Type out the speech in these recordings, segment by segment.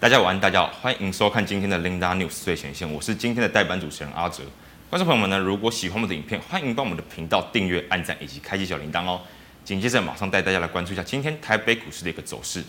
大家晚安，大家好，欢迎收看今天的 Linda News 最前线，我是今天的代班主持人阿哲。观众朋友们呢，如果喜欢我们的影片，欢迎帮我们的频道订阅、按赞以及开启小铃铛哦。紧接着马上带大家来关注一下今天台北股市的一个走势。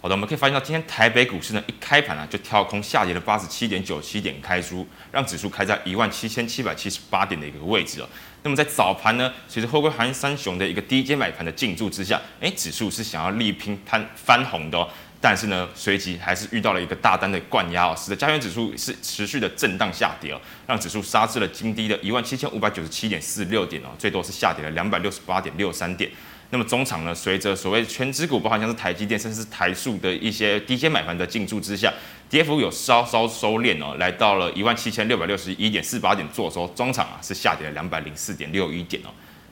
好的，我们可以发现到今天台北股市呢一开盘啊就跳空下跌了八十七点九七点开出，让指数开在一万七千七百七十八点的一个位置哦。那么在早盘呢，随着货柜航运三雄的一个低阶买盘的进驻之下，诶，指数是想要力拼翻翻红的哦。但是呢，随即还是遇到了一个大单的灌压哦，使得加权指数是持续的震荡下跌哦，让指数杀至了今低的一万七千五百九十七点四六点哦，最多是下跌了两百六十八点六三点。那么中场呢，随着所谓权值股，包含像是台积电，甚至是台塑的一些低阶买盘的进驻之下，跌幅有稍稍收敛哦，来到了一万七千六百六十一点四八点做收，中场啊是下跌了两百零四点六一点哦。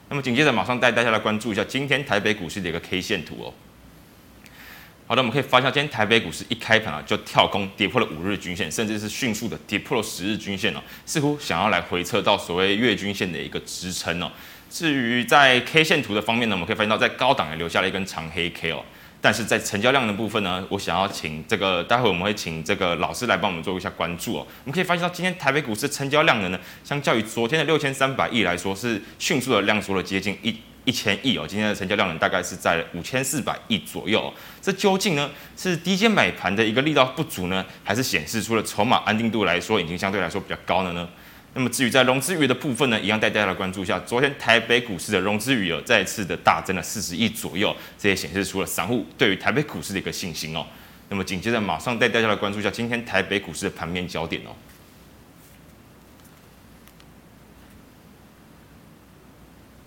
那么紧接着马上带大家来关注一下今天台北股市的一个 K 线图哦。好的，我们可以发现，今天台北股市一开盘啊，就跳空跌破了五日均线，甚至是迅速的跌破了十日均线哦，似乎想要来回测到所谓月均线的一个支撑哦。至于在 K 线图的方面呢，我们可以发现到在高档也留下了一根长黑 K 哦，但是在成交量的部分呢，我想要请这个待会我们会请这个老师来帮我们做一下关注哦。我们可以发现到今天台北股市成交量的呢，相较于昨天的六千三百亿来说，是迅速的量缩了接近一。一千亿哦，今天的成交量呢，大概是在五千四百亿左右。这究竟呢是低阶买盘的一个力道不足呢，还是显示出了筹码安定度来说已经相对来说比较高了呢？那么至于在融资余额的部分呢，一样带大家来关注一下。昨天台北股市的融资余额再次的大增了四十亿左右，这也显示出了散户对于台北股市的一个信心哦。那么紧接着马上带大家来关注一下今天台北股市的盘面焦点哦。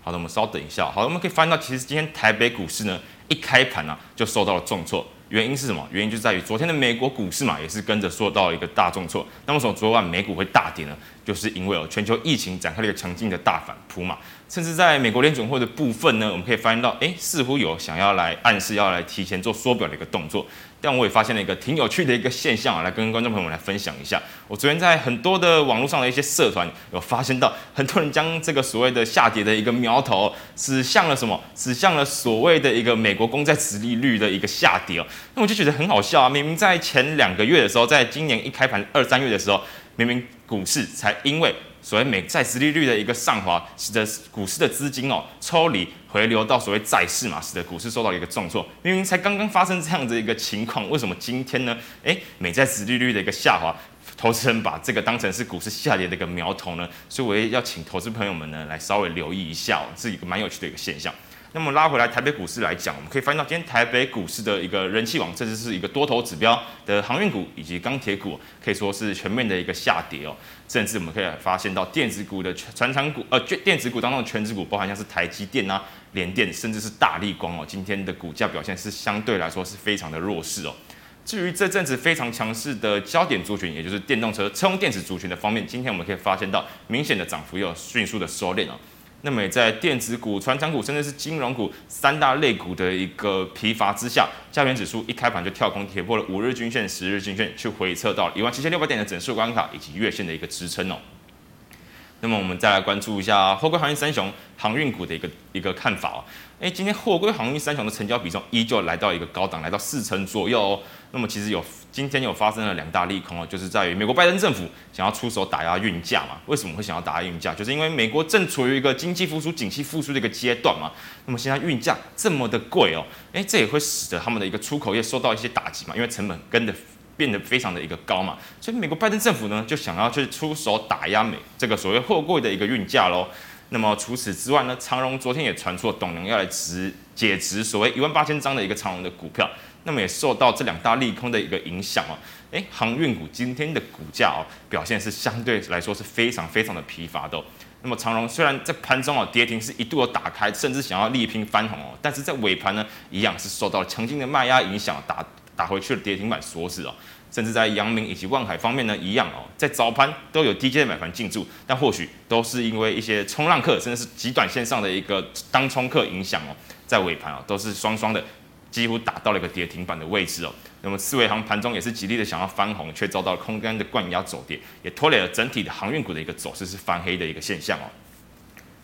好的，我们稍等一下。好的，我们可以发现到，其实今天台北股市呢，一开盘呢，就受到了重挫。原因是什么？原因就在于昨天的美国股市嘛，也是跟着受到了一个大重挫。那么，从昨晚美股会大跌呢？就是因为哦，全球疫情展开了一个强劲的大反扑嘛。甚至在美国联准会的部分呢，我们可以发现到，哎，似乎有想要来暗示要来提前做缩表的一个动作。但我也发现了一个挺有趣的一个现象啊，来跟观众朋友们来分享一下。我昨天在很多的网络上的一些社团有发现到，很多人将这个所谓的下跌的一个苗头指向了什么？指向了所谓的一个美国公债殖利率的一个下跌哦。那我就觉得很好笑啊！明明在前两个月的时候，在今年一开盘二三月的时候，明明股市才因为所谓美债殖利率的一个上滑，使得股市的资金哦抽离。回流到所谓债市嘛，使得股市受到一个重挫。明明才刚刚发生这样子一个情况，为什么今天呢？诶，美债殖利率的一个下滑，投资人把这个当成是股市下跌的一个苗头呢？所以我也要请投资朋友们呢来稍微留意一下哦，是一个蛮有趣的一个现象。那么拉回来台北股市来讲，我们可以发现到今天台北股市的一个人气王，甚至是一个多头指标的航运股以及钢铁股，可以说是全面的一个下跌哦。甚至我们可以发现到电子股的传产股，呃，电子股当中的权值股，包含像是台积电啊、联电，甚至是大立光哦，今天的股价表现是相对来说是非常的弱势哦。至于这阵子非常强势的焦点族群，也就是电动车、车用电子族群的方面，今天我们可以发现到明显的涨幅又迅速的收敛哦。那么也在电子股、传产股，甚至是金融股三大类股的一个疲乏之下，加权指数一开盘就跳空跌破了五日均线、十日均线，去回测到一万七千六百点的整数关卡以及月线的一个支撑哦。那么我们再来关注一下货柜航运三雄航运股的一个一个看法哦。诶，今天货柜航运三雄的成交比重依旧来到一个高档，来到四成左右哦。那么其实有今天有发生了两大利空哦，就是在于美国拜登政府想要出手打压运价嘛。为什么会想要打压运价？就是因为美国正处于一个经济复苏、景气复苏的一个阶段嘛。那么现在运价这么的贵哦，诶，这也会使得他们的一个出口业受到一些打击嘛，因为成本跟的。变得非常的一个高嘛，所以美国拜登政府呢就想要去出手打压美这个所谓货柜的一个运价喽。那么除此之外呢，长荣昨天也传出了董娘要来值解职所谓一万八千张的一个长荣的股票，那么也受到这两大利空的一个影响哦。诶，航运股今天的股价哦表现是相对来说是非常非常的疲乏的。那么长荣虽然在盘中哦跌停是一度有打开，甚至想要力拼翻红哦，但是在尾盘呢一样是受到强劲的卖压影响打。打回去了跌停板锁死哦，甚至在阳明以及万海方面呢，一样哦，在早盘都有低阶买盘进驻，但或许都是因为一些冲浪客，甚至是极短线上的一个当冲客影响哦，在尾盘哦都是双双的几乎打到了一个跌停板的位置哦。那么四维航盘中也是极力的想要翻红，却遭到了空单的灌压走跌，也拖累了整体的航运股的一个走势是翻黑的一个现象哦。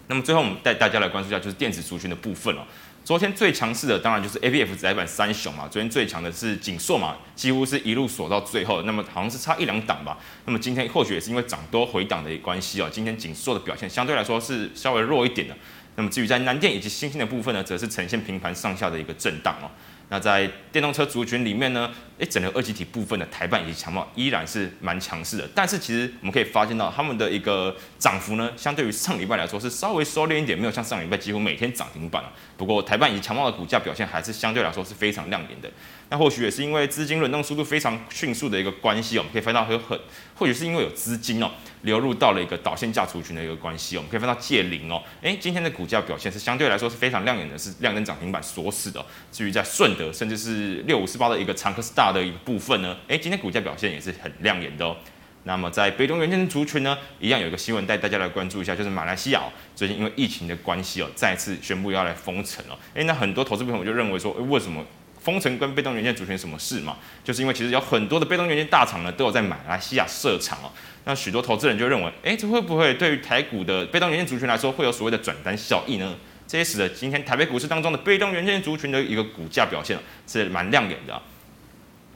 那么最后我们带大家来关注一下，就是电子族群的部分哦。昨天最强势的当然就是 A B F 载板三雄嘛，昨天最强的是景硕嘛，几乎是一路锁到最后，那么好像是差一两档吧。那么今天或许也是因为涨多回档的关系哦，今天景硕的表现相对来说是稍微弱一点的。那么至于在南电以及欣兴的部分呢，则是呈现平盘上下的一个震荡哦。那在电动车族群里面呢，诶，整个二级体部分的台半以及强茂依然是蛮强势的，但是其实我们可以发现到他们的一个涨幅呢，相对于上礼拜来说是稍微收敛一点，没有像上礼拜几乎每天涨停板。不过台半以及强茂的股价表现还是相对来说是非常亮眼的。那或许也是因为资金轮动速度非常迅速的一个关系，我们可以发现到有很，或许是因为有资金哦流入到了一个导线价族群的一个关系，我们可以看到借零哦，诶，今天的股价表现是相对来说是非常亮眼的，是亮灯涨停板锁死的。至于在顺德甚至是六五四八的一个长科的一部分呢，诶，今天股价表现也是很亮眼的哦。那么在被动元件族群呢，一样有一个新闻带大家来关注一下，就是马来西亚最近因为疫情的关系哦，再次宣布要来封城哦，诶，那很多投资朋友就认为说，诶，为什么？封城跟被动元件族群什么事嘛？就是因为其实有很多的被动元件大厂呢，都有在马来西亚设厂哦。那许多投资人就认为，哎，这会不会对于台股的被动元件族群来说，会有所谓的转单效益呢？这也使得今天台北股市当中的被动元件族群的一个股价表现是蛮亮眼的。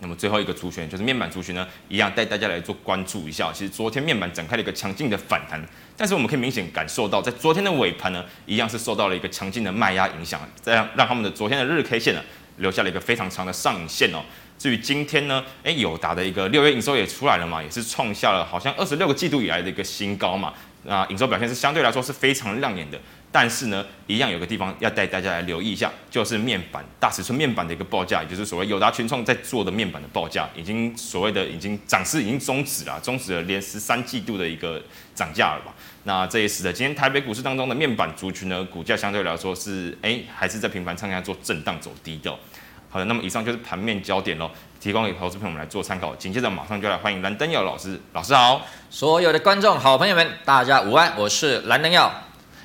那么最后一个族群就是面板族群呢，一样带大家来做关注一下。其实昨天面板展开了一个强劲的反弹，但是我们可以明显感受到，在昨天的尾盘呢，一样是受到了一个强劲的卖压影响，这样让他们的昨天的日 K 线呢。留下了一个非常长的上影线哦。至于今天呢，诶，友达的一个六月营收也出来了嘛，也是创下了好像二十六个季度以来的一个新高嘛。那营收表现是相对来说是非常亮眼的。但是呢，一样有个地方要带大家来留意一下，就是面板大尺寸面板的一个报价，也就是所谓友达群创在做的面板的报价，已经所谓的已经涨势已经终止了，终止了连十三季度的一个涨价了吧。那这也使得今天台北股市当中的面板族群呢，股价相对来说是哎，还是在频繁上下做震荡走低的。好的，那么以上就是盘面焦点喽，提供给投资朋友们来做参考。紧接着马上就来欢迎蓝灯耀老师，老师好，所有的观众好朋友们，大家午安，我是蓝灯耀。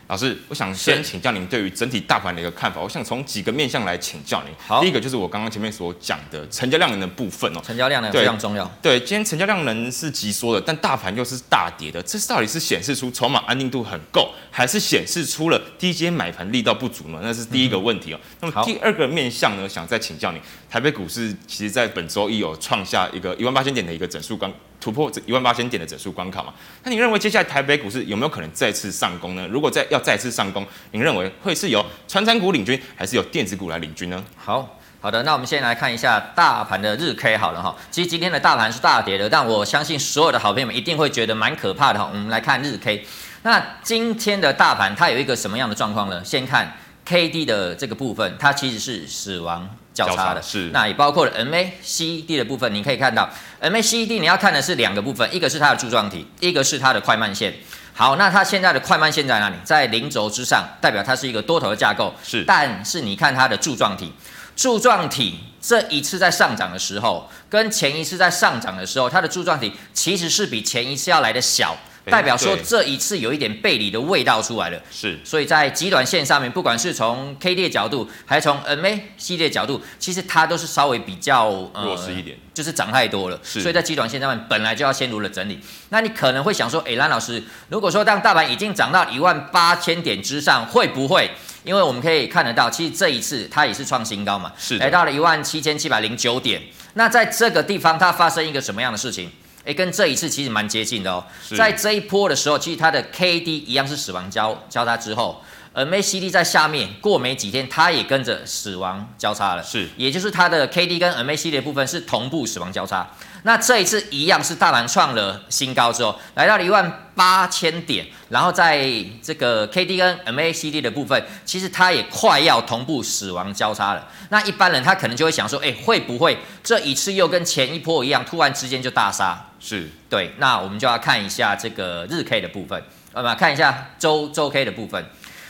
老师，我想先请教您对于整体大盘的一个看法。我想从几个面向来请教您。好，第一个就是我刚刚前面所讲的成交量能的部分哦。成交量能非常重要。对，今天成交量能是急缩的，但大盘又是大跌的，这到底是显示出筹码安定度很够，还是显示出了低阶买盘力道不足呢？那是第一个问题哦。嗯、那么第二个面向呢，想再请教您，台北股市其实在本周一有创下一个一万八千点的一个整数关。突破这一万八千点的整数关卡嘛？那你认为接下来台北股市有没有可能再次上攻呢？如果再要再次上攻，您认为会是由传产股领军，还是由电子股来领军呢？好好的，那我们先来看一下大盘的日 K 好了哈。其实今天的大盘是大跌的，但我相信所有的好朋友们一定会觉得蛮可怕的哈。我们来看日 K，那今天的大盘它有一个什么样的状况呢？先看 K D 的这个部分，它其实是死亡交叉的，是，那也包括了 MACD 的部分，你可以看到 MACD 你要看的是两个部分，一个是它的柱状体，一个是它的快慢线。好，那它现在的快慢线在哪里？在零轴之上，代表它是一个多头的架构。是，但是你看它的柱状体，柱状体这一次在上涨的时候，跟前一次在上涨的时候，它的柱状体其实是比前一次要来的小。代表说这一次有一点背离的味道出来了，是，所以在极短线上面，不管是从 K D 的角度，还是从 M A D 的角度，其实它都是稍微比较弱势一点，就是涨太多了，是，所以在极短线上面本来就要先入了整理。那你可能会想说，哎，蓝老师，如果说当大盘已经涨到一万八千点之上，会不会？因为我们可以看得到，其实这一次它也是创新高嘛，是，来到了一万七千七百零九点。那在这个地方，它发生一个什么样的事情？诶，跟这一次其实蛮接近的哦。在这一波的时候，其实它的 K D 一样是死亡交交叉之后，M A C D 在下面过没几天，它也跟着死亡交叉了。是，也就是它的 K D 跟 M A C D 的部分是同步死亡交叉。那这一次一样是大盘创了新高之后，来到了一万八千点，然后在这个 K D 跟 M A C D 的部分，其实它也快要同步死亡交叉了。那一般人他可能就会想说，哎，会不会这一次又跟前一波一样，突然之间就大杀？是对。那我们就要看一下这个日 K 的部分，那么看一下周周 K 的部分。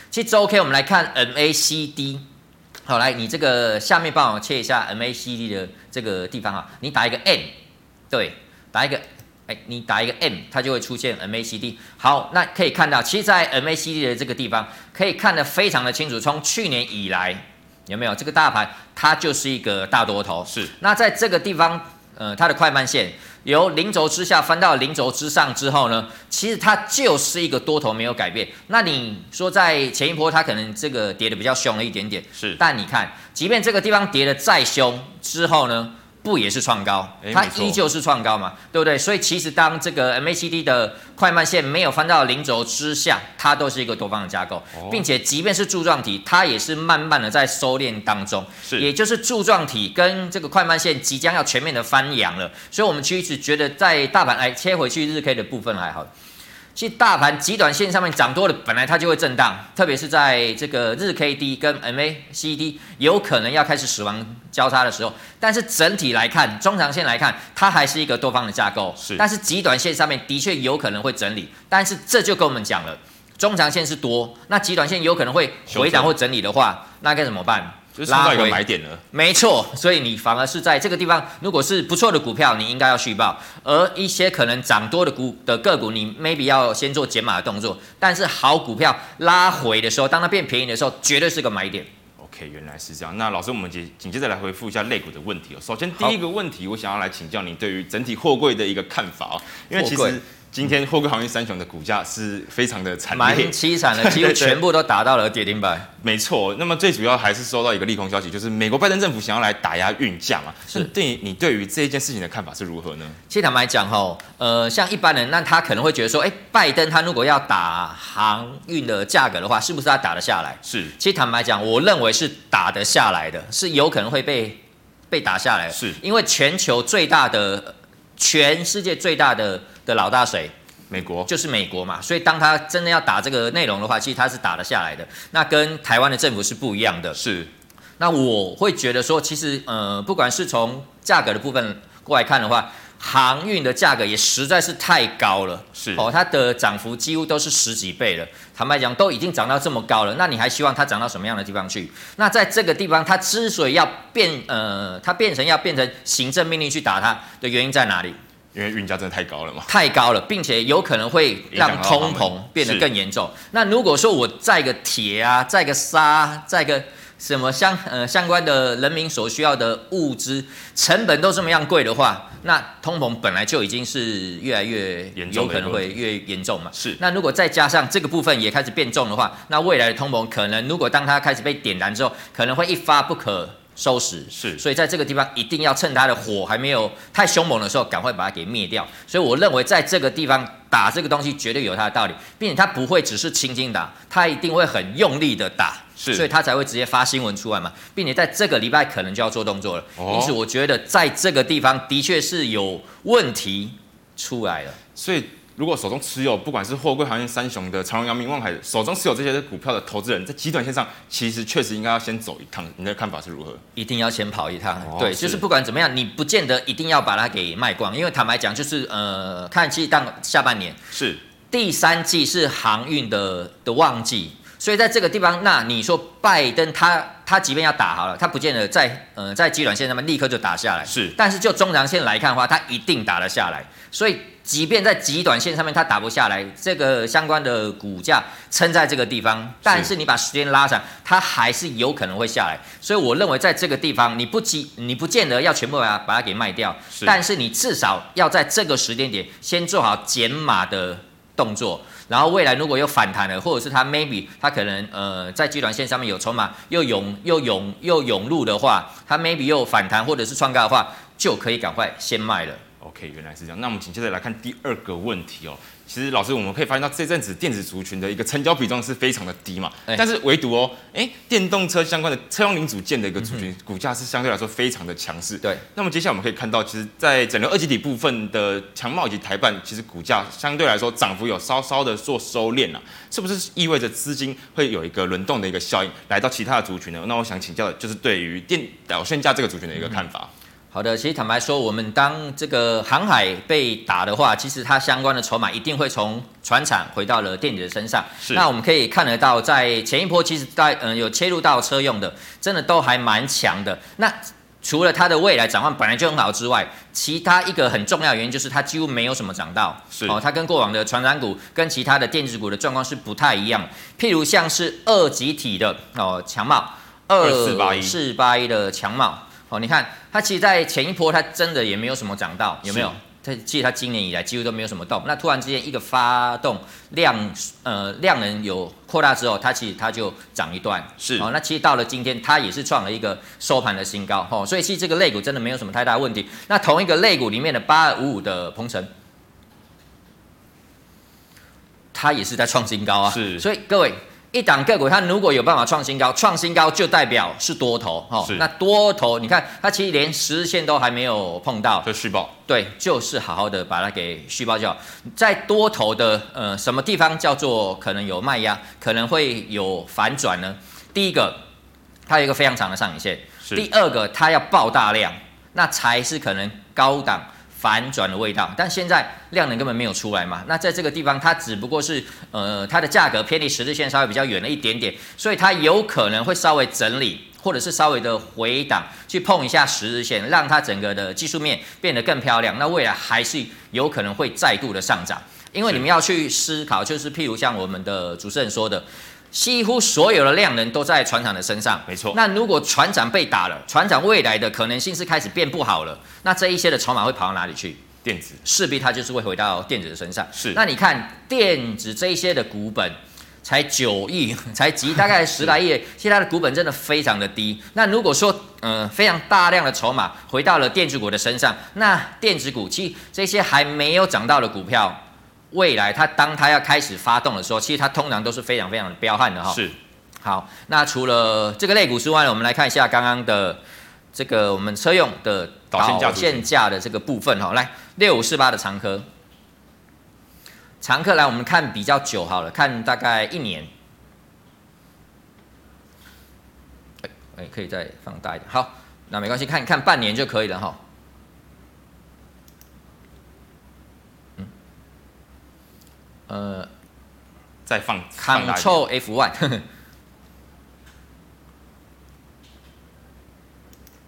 其实周 K 我们来看 M A C D。好，来你这个下面帮我切一下 M A C D 的这个地方啊，你打一个 M。对，打一个，哎，你打一个 M，它就会出现 MACD。好，那可以看到，其实，在 MACD 的这个地方，可以看得非常的清楚。从去年以来，有没有这个大盘，它就是一个大多头。是。那在这个地方，呃它的快慢线由零轴之下翻到零轴之上之后呢，其实它就是一个多头没有改变。那你说在前一波它可能这个跌的比较凶了一点点，是，但你看，即便这个地方跌的再凶之后呢？不也是创高，它依旧是创高嘛，对不对？所以其实当这个 MACD 的快慢线没有翻到零轴之下，它都是一个多方的架构，并且即便是柱状体，它也是慢慢的在收敛当中，是，也就是柱状体跟这个快慢线即将要全面的翻扬了，所以我们其实觉得在大盘来切回去日 K 的部分还好。其实大盘极短线上面涨多了，本来它就会震荡，特别是在这个日 K D 跟 MACD 有可能要开始死亡交叉的时候。但是整体来看，中长线来看，它还是一个多方的架构。是，但是极短线上面的确有可能会整理。但是这就跟我们讲了，中长线是多，那极短线有可能会回档或整理的话，那该怎么办？拉回买点了，没错，所以你反而是在这个地方，如果是不错的股票，你应该要续报；而一些可能涨多的股的个股，你 maybe 要先做减码的动作。但是好股票拉回的时候，当它变便宜的时候，绝对是个买点。OK，原来是这样。那老师，我们紧紧接着来回复一下类股的问题哦。首先第一个问题，我想要来请教你对于整体货柜的一个看法哦，因为其实。今天货柜航运三雄的股价是非常的惨烈，蛮凄惨的，几乎全部都打到了跌停板。没错，那么最主要还是收到一个利空消息，就是美国拜登政府想要来打压运价嘛。是，对你对于这一件事情的看法是如何呢？其实坦白讲哈，呃，像一般人，那他可能会觉得说，哎，拜登他如果要打航运的价格的话，是不是他打得下来？是。其实坦白讲，我认为是打得下来的，是有可能会被被打下来。是，因为全球最大的，全世界最大的的老大谁？美国就是美国嘛，所以当他真的要打这个内容的话，其实他是打得下来的。那跟台湾的政府是不一样的。是，那我会觉得说，其实呃，不管是从价格的部分过来看的话，航运的价格也实在是太高了。是哦，它的涨幅几乎都是十几倍了。坦白讲，都已经涨到这么高了，那你还希望它涨到什么样的地方去？那在这个地方，它之所以要变呃，它变成要变成行政命令去打它的原因在哪里？因为运价真的太高了嘛，太高了，并且有可能会让通膨变得更严重。那如果说我载个铁啊，载个沙，载个什么相呃相关的人民所需要的物资成本都这么样贵的话，那通膨本来就已经是越来越有可能会越严重嘛。是。那如果再加上这个部分也开始变重的话，那未来的通膨可能如果当它开始被点燃之后，可能会一发不可收拾是，所以在这个地方一定要趁它的火还没有太凶猛的时候，赶快把它给灭掉。所以我认为在这个地方打这个东西绝对有它的道理，并且它不会只是轻轻打，它一定会很用力的打，是，所以他才会直接发新闻出来嘛，并且在这个礼拜可能就要做动作了。因此，我觉得在这个地方的确是有问题出来了，所以。如果手中持有不管是货柜航运三雄的长荣、阳明、望海，手中持有这些股票的投资人，在极短线上其实确实应该要先走一趟。你的看法是如何？一定要先跑一趟。哦、对，就是不管怎么样，你不见得一定要把它给卖光，因为坦白讲，就是呃，看其实当下半年是第三季是航运的的旺季，所以在这个地方，那你说拜登他他即便要打好了，他不见得在呃在极短线上面立刻就打下来。是，但是就中长线来看的话，他一定打得下来。所以。即便在极短线上面它打不下来，这个相关的股价撑在这个地方，但是你把时间拉长，它还是有可能会下来。所以我认为在这个地方，你不急，你不见得要全部把它把它给卖掉，但是你至少要在这个时间点先做好减码的动作，然后未来如果又反弹了，或者是它 maybe 它可能呃在集团线上面有筹码又涌又涌又涌入的话，它 maybe 又反弹或者是创高的话，就可以赶快先卖了。OK，原来是这样。那我们紧接着来看第二个问题哦。其实老师，我们可以发现到这阵子电子族群的一个成交比重是非常的低嘛。但是唯独哦，哎，电动车相关的车用零组件的一个族群股价是相对来说非常的强势。对。那么接下来我们可以看到，其实，在整个二极体部分的强茂以及台半，其实股价相对来说涨幅有稍稍的做收敛了。是不是意味着资金会有一个轮动的一个效应来到其他的族群呢？那我想请教的就是对于电导线架这个族群的一个看法。好的，其实坦白说，我们当这个航海被打的话，其实它相关的筹码一定会从船厂回到了电子的身上。是。那我们可以看得到，在前一波，其实在嗯有切入到车用的，真的都还蛮强的。那除了它的未来展望本来就很好之外，其他一个很重要的原因就是它几乎没有什么涨到。是。哦，它跟过往的传产股跟其他的电子股的状况是不太一样。譬如像是二级体的哦，强茂二四八一的强茂。哦，你看它其实，在前一波它真的也没有什么涨到，有没有？它其实它今年以来几乎都没有什么动，那突然之间一个发动量，呃，量能有扩大之后，它其实它就涨一段，是哦。那其实到了今天，它也是创了一个收盘的新高，哦。所以其实这个类股真的没有什么太大问题。那同一个类股里面的八二五五的鹏程，它也是在创新高啊，是。所以各位。一档个股，它如果有办法创新高，创新高就代表是多头，哈。那多头，你看它其实连十日线都还没有碰到，就续报。对，就是好好的把它给续报就好。在多头的呃什么地方叫做可能有卖压，可能会有反转呢？第一个，它有一个非常长的上影线；第二个，它要爆大量，那才是可能高档。反转的味道，但现在量能根本没有出来嘛。那在这个地方，它只不过是呃，它的价格偏离十字线稍微比较远了一点点，所以它有可能会稍微整理，或者是稍微的回档，去碰一下十字线，让它整个的技术面变得更漂亮。那未来还是有可能会再度的上涨，因为你们要去思考，就是譬如像我们的主持人说的。几乎所有的量能都在船长的身上，没错。那如果船长被打了，船长未来的可能性是开始变不好了。那这一些的筹码会跑到哪里去？电子，势必它就是会回到电子的身上。是。那你看电子这一些的股本才九亿，才集大概十来亿，其他的股本真的非常的低。那如果说，呃，非常大量的筹码回到了电子股的身上，那电子股其实这些还没有涨到的股票。未来它当它要开始发动的时候，其实它通常都是非常非常的彪悍的哈。是。好，那除了这个类股之外呢，我们来看一下刚刚的这个我们车用的导线架的这个部分哈。来，六五四八的长科，长科来我们看比较久好了，看大概一年。哎，可以再放大一点。好，那没关系，看看半年就可以了哈。呃，再放 Ctrl F one，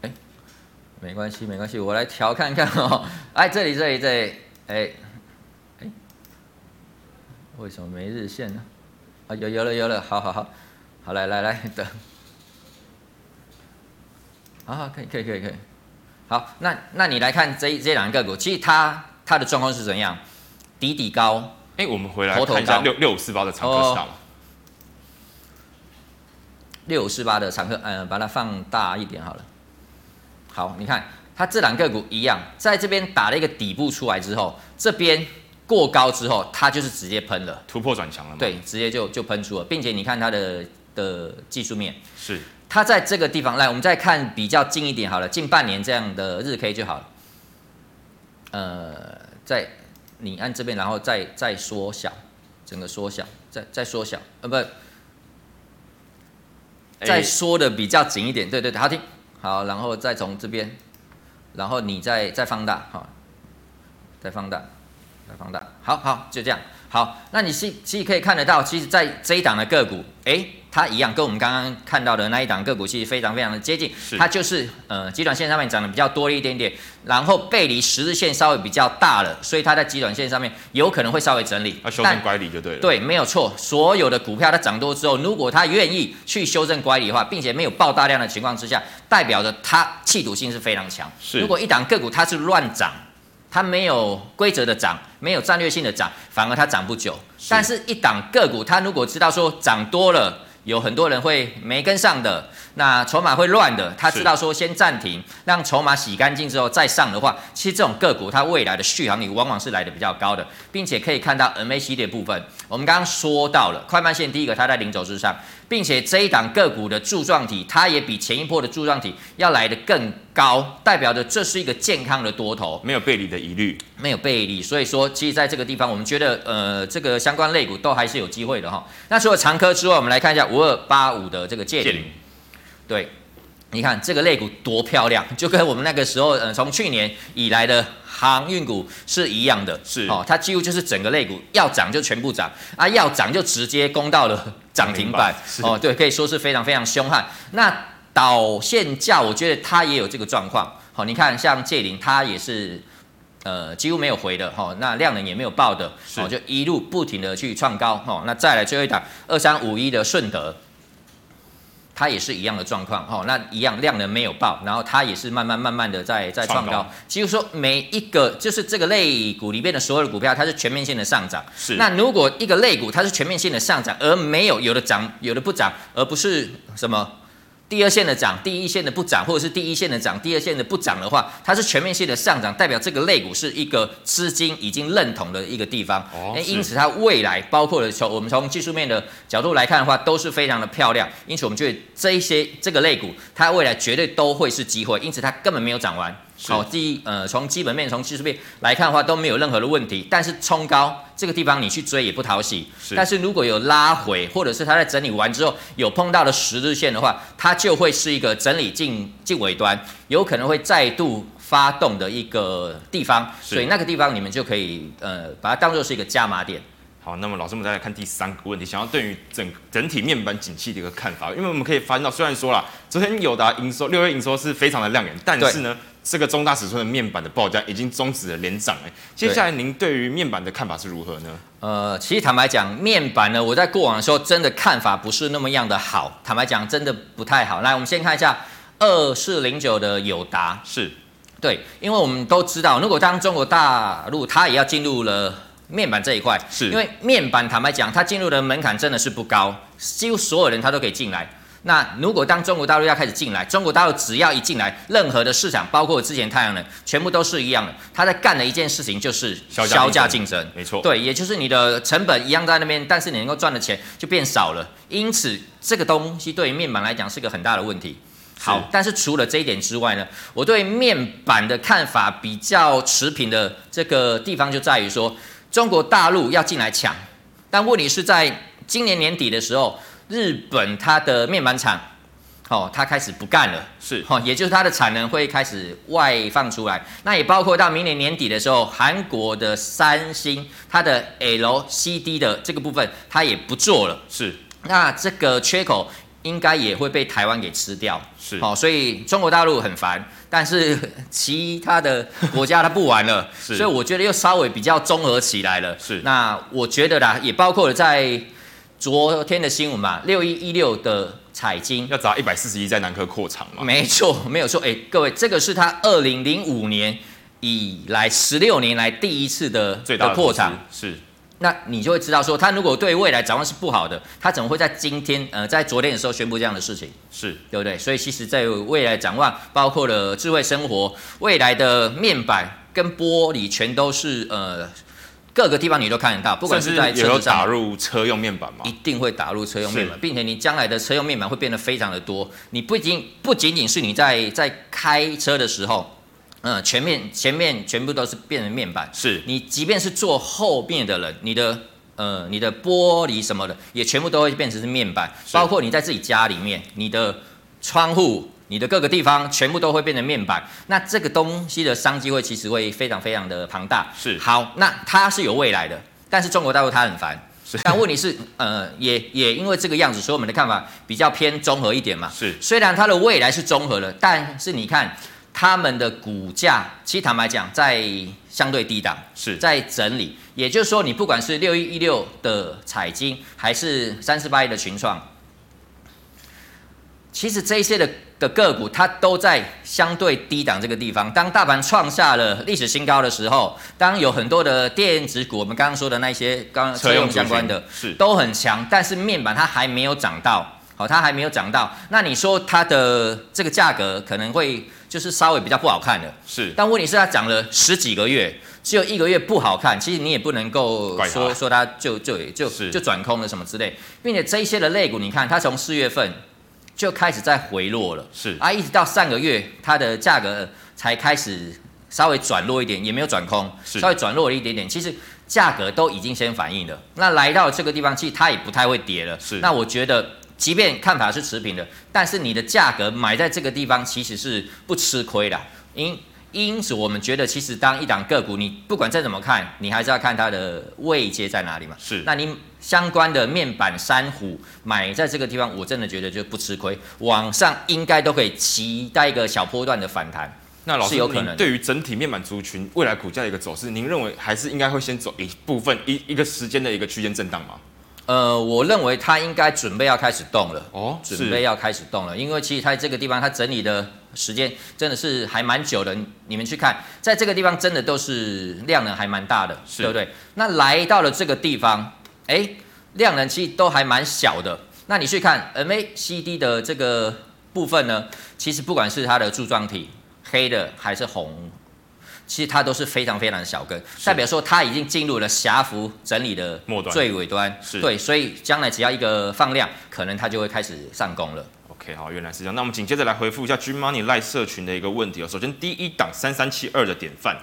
哎，没关系，没关系，我来调看看哦。哎，这里，这里，这里，哎，哎，为什么没日线呢？啊，有，有了，有了，好好好，好，来来来，等，好好，可以，可以，可以，可以，好，那那你来看这这两个股，其实它它的状况是怎样？底底高。哎，我们回来看一下六六五四八的长客是大吗？六五四八的长客，嗯，把它放大一点好了。好，你看它这两个股一样，在这边打了一个底部出来之后，这边过高之后，它就是直接喷了，突破转强了吗？对，直接就就喷出了，并且你看它的的技术面是，它在这个地方来，我们再看比较近一点好了，近半年这样的日 K 就好了。呃，在。你按这边，然后再再缩小，整个缩小，再再缩小，呃，不，再缩的比较紧一点，对对对，好听，好，然后再从这边，然后你再再放大，好，再放大，再放大，好好，就这样，好，那你其其实可以看得到，其实，在这一档的个股，诶。它一样，跟我们刚刚看到的那一档个股其实非常非常的接近，它就是呃，极短线上面涨得比较多一点点，然后背离十日线稍微比较大了，所以它在极短线上面有可能会稍微整理，它修正乖离就对了。对，没有错，所有的股票它涨多之后，如果它愿意去修正乖离的话，并且没有爆大量的情况之下，代表着它企图性是非常强。是，如果一档个股它是乱涨，它没有规则的涨，没有战略性的涨，反而它涨不久。是，但是一档个股它如果知道说涨多了。有很多人会没跟上的，那筹码会乱的。他知道说先暂停，让筹码洗干净之后再上的话，其实这种个股它未来的续航力往往是来的比较高的，并且可以看到 MACD 的部分。我们刚刚说到了快慢线，第一个它在零轴之上，并且这一档个股的柱状体，它也比前一波的柱状体要来得更高，代表着这是一个健康的多头，没有背离的疑虑，没有背离。所以说，其实在这个地方，我们觉得呃，这个相关类股都还是有机会的哈。那除了长科之外，我们来看一下五二八五的这个界霖，对，你看这个肋股多漂亮，就跟我们那个时候呃，从去年以来的。航运股是一样的，是哦，它几乎就是整个肋股要涨就全部涨啊，要涨就直接攻到了 涨停板哦，对，可以说是非常非常凶悍。那导线价，我觉得它也有这个状况。好，你看像界霖，它也是呃几乎没有回的哈，那量能也没有爆的，哦，就一路不停的去创高。哦，那再来最后一档二三五一的顺德。它也是一样的状况，哦，那一样量能没有爆，然后它也是慢慢慢慢的在在创高，几乎说每一个就是这个类股里面的所有的股票，它是全面性的上涨。是，那如果一个类股它是全面性的上涨，而没有有的涨有的不涨，而不是什么？第二线的涨，第一线的不涨，或者是第一线的涨，第二线的不涨的话，它是全面性的上涨，代表这个类股是一个资金已经认同的一个地方。哦，因此它未来包括了从我们从技术面的角度来看的话，都是非常的漂亮。因此我们觉得这一些这个类股，它未来绝对都会是机会。因此它根本没有涨完。好，第一，呃，从基本面、从技术面来看的话，都没有任何的问题。但是冲高这个地方你去追也不讨喜。是。但是如果有拉回，或者是它在整理完之后有碰到了十日线的话，它就会是一个整理进进尾端，有可能会再度发动的一个地方。所以那个地方你们就可以呃把它当做是一个加码点。好，那么老师，我们再来看第三个问题，想要对于整整体面板景气的一个看法，因为我们可以发现到，虽然说啦，昨天有达营收六月营收是非常的亮眼，但是呢，这个中大尺寸的面板的报价已经终止了连涨，哎，接下来您对于面板的看法是如何呢？呃，其实坦白讲，面板呢，我在过往的时候真的看法不是那么样的好，坦白讲，真的不太好。来，我们先看一下二四零九的友达，是对，因为我们都知道，如果当中国大陆它也要进入了。面板这一块，是因为面板坦白讲，它进入的门槛真的是不高，几乎所有人他都可以进来。那如果当中国大陆要开始进来，中国大陆只要一进来，任何的市场，包括之前太阳能，全部都是一样的。他在干的一件事情就是销价竞争，没错，对，也就是你的成本一样在那边，但是你能够赚的钱就变少了。因此，这个东西对于面板来讲是个很大的问题。好，但是除了这一点之外呢，我对面板的看法比较持平的这个地方就在于说。中国大陆要进来抢，但问题是在今年年底的时候，日本它的面板厂，哦，它开始不干了，是，哦，也就是它的产能会开始外放出来，那也包括到明年年底的时候，韩国的三星它的 LCD 的这个部分，它也不做了，是，那这个缺口。应该也会被台湾给吃掉，是，好、哦，所以中国大陆很烦，但是其他的国家它不玩了，是，所以我觉得又稍微比较综合起来了，是。那我觉得啦，也包括了在昨天的新闻嘛，六一一六的彩金要砸一百四十亿在南科扩厂嘛，没错，没有错，哎，各位，这个是他二零零五年以来十六年来第一次的最大的扩厂，是。那你就会知道说，他如果对未来展望是不好的，他怎么会在今天呃，在昨天的时候宣布这样的事情？是对不对？所以其实在未来展望，包括了智慧生活，未来的面板跟玻璃全都是呃各个地方你都看得到，不管是在车有打入车用面板吗？一定会打入车用面板，并且你将来的车用面板会变得非常的多。你不仅不仅仅是你在在开车的时候。嗯，前面前面全部都是变成面板，是你即便是坐后面的人，你的呃你的玻璃什么的也全部都会变成是面板，包括你在自己家里面，你的窗户、你的各个地方全部都会变成面板。那这个东西的商机会其实会非常非常的庞大。是好，那它是有未来的，但是中国大陆它很烦。是，但问题是，呃，也也因为这个样子，所以我们的看法比较偏综合一点嘛。是，虽然它的未来是综合的，但是你看。他们的股价，其实坦白讲，在相对低档，是在整理。也就是说，你不管是六一一六的彩晶，还是三四八一的群创，其实这一些的的个股，它都在相对低档这个地方。当大盘创下了历史新高的时候，当有很多的电子股，我们刚刚说的那些刚刚车用相关的，是都很强，但是面板它还没有涨到，好，它还没有涨到。那你说它的这个价格可能会？就是稍微比较不好看的，是。但问题是它涨了十几个月，只有一个月不好看，其实你也不能够说说它就就就就转空了什么之类，并且这一些的类股，你看它从四月份就开始在回落了，是啊，一直到上个月它的价格才开始稍微转弱一点，也没有转空，稍微转弱了一点点，其实价格都已经先反应了。那来到这个地方，其实它也不太会跌了，是。那我觉得。即便看法是持平的，但是你的价格买在这个地方其实是不吃亏的。因因此，我们觉得其实当一档个股，你不管再怎么看，你还是要看它的位阶在哪里嘛。是，那你相关的面板珊瑚买在这个地方，我真的觉得就不吃亏，往上应该都可以期待一个小波段的反弹。那老师，有可能对于整体面板族群未来股价的一个走势，您认为还是应该会先走一部分一一个时间的一个区间震荡吗？呃，我认为它应该准备要开始动了哦，准备要开始动了，因为其实它这个地方它整理的时间真的是还蛮久的。你们去看，在这个地方真的都是量能还蛮大的，对不对？那来到了这个地方，哎，量能其实都还蛮小的。那你去看 MACD 的这个部分呢，其实不管是它的柱状体黑的还是红。其实它都是非常非常的小根，代表说它已经进入了狭幅整理的末端最尾端，是对，所以将来只要一个放量，可能它就会开始上攻了。OK，好，原来是这样。那我们紧接着来回复一下 G Money Live 社群的一个问题哦。首先第一档三三七二的典范，